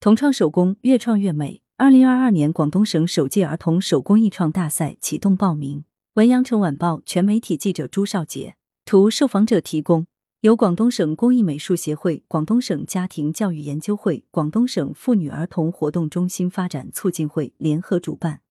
童创手工越创越美。二零二二年广东省首届儿童手工艺创大赛启动报名。文阳城晚报全媒体记者朱少杰，图受访者提供，由广东省工艺美术协会、广东省家庭教育研究会、广东省妇女儿童活动中心发展促进会联合主办，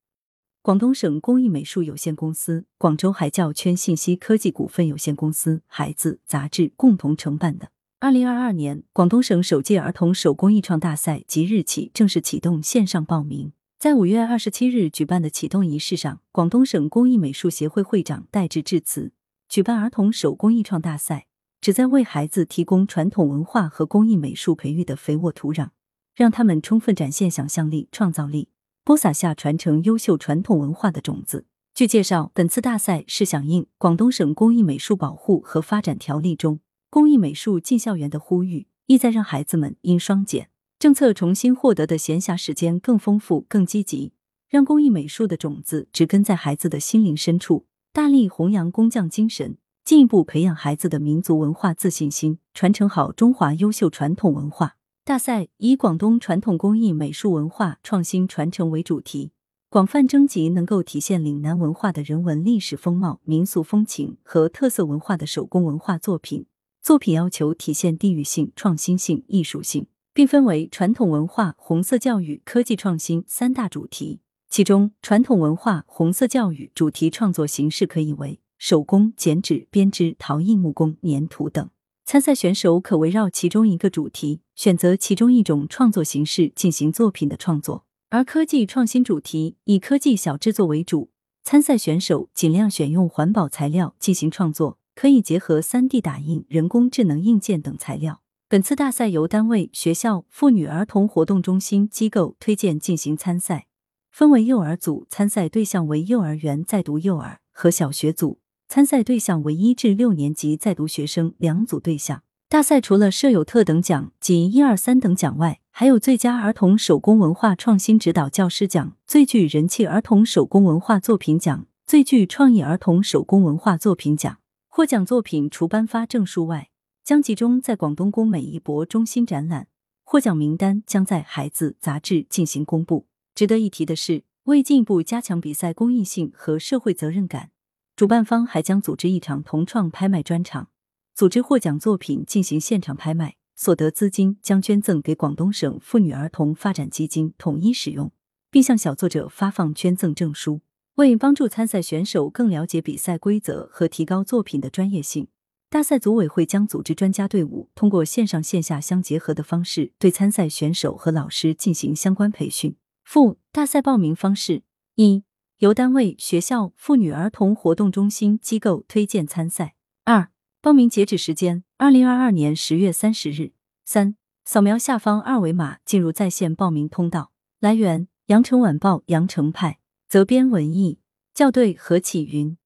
广东省工艺美术有限公司、广州海教圈信息科技股份有限公司、孩子杂志共同承办的。二零二二年，广东省首届儿童手工艺创大赛即日起正式启动线上报名。在五月二十七日举办的启动仪式上，广东省工艺美术协会会长戴志致辞。举办儿童手工艺创大赛，旨在为孩子提供传统文化和工艺美术培育的肥沃土壤，让他们充分展现想象力、创造力，播撒下传承优秀传统文化的种子。据介绍，本次大赛是响应广东省工艺美术保护和发展条例中。工艺美术进校园的呼吁，意在让孩子们因双减政策重新获得的闲暇时间更丰富、更积极，让工艺美术的种子植根在孩子的心灵深处，大力弘扬工匠精神，进一步培养孩子的民族文化自信心，传承好中华优秀传统文化。大赛以广东传统工艺美术文化创新传承为主题，广泛征集能够体现岭南文化的人文历史风貌、民俗风情和特色文化的手工文化作品。作品要求体现地域性、创新性、艺术性，并分为传统文化、红色教育、科技创新三大主题。其中，传统文化、红色教育主题创作形式可以为手工、剪纸、编织、陶艺、木工、粘土等。参赛选手可围绕其中一个主题，选择其中一种创作形式进行作品的创作。而科技创新主题以科技小制作为主，参赛选手尽量选用环保材料进行创作。可以结合三 D 打印、人工智能硬件等材料。本次大赛由单位、学校、妇女儿童活动中心机构推荐进行参赛，分为幼儿组，参赛对象为幼儿园在读幼儿和小学组，参赛对象为一至六年级在读学生两组对象。大赛除了设有特等奖及一二三等奖外，还有最佳儿童手工文化创新指导教师奖、最具人气儿童手工文化作品奖、最具创意儿童手工文化作品奖。获奖作品除颁发证书外，将集中在广东工美艺博中心展览。获奖名单将在《孩子》杂志进行公布。值得一提的是，为进一步加强比赛公益性和社会责任感，主办方还将组织一场童创拍卖专场，组织获奖作品进行现场拍卖，所得资金将捐赠给广东省妇女儿童发展基金统一使用，并向小作者发放捐赠证书。为帮助参赛选手更了解比赛规则和提高作品的专业性，大赛组委会将组织专家队伍，通过线上线下相结合的方式，对参赛选手和老师进行相关培训。附大赛报名方式：一、由单位、学校、妇女儿童活动中心机构推荐参赛；二、报名截止时间：二零二二年十月三十日；三、扫描下方二维码进入在线报名通道。来源：羊城晚报羊城派。责编：文艺，校对：何启云。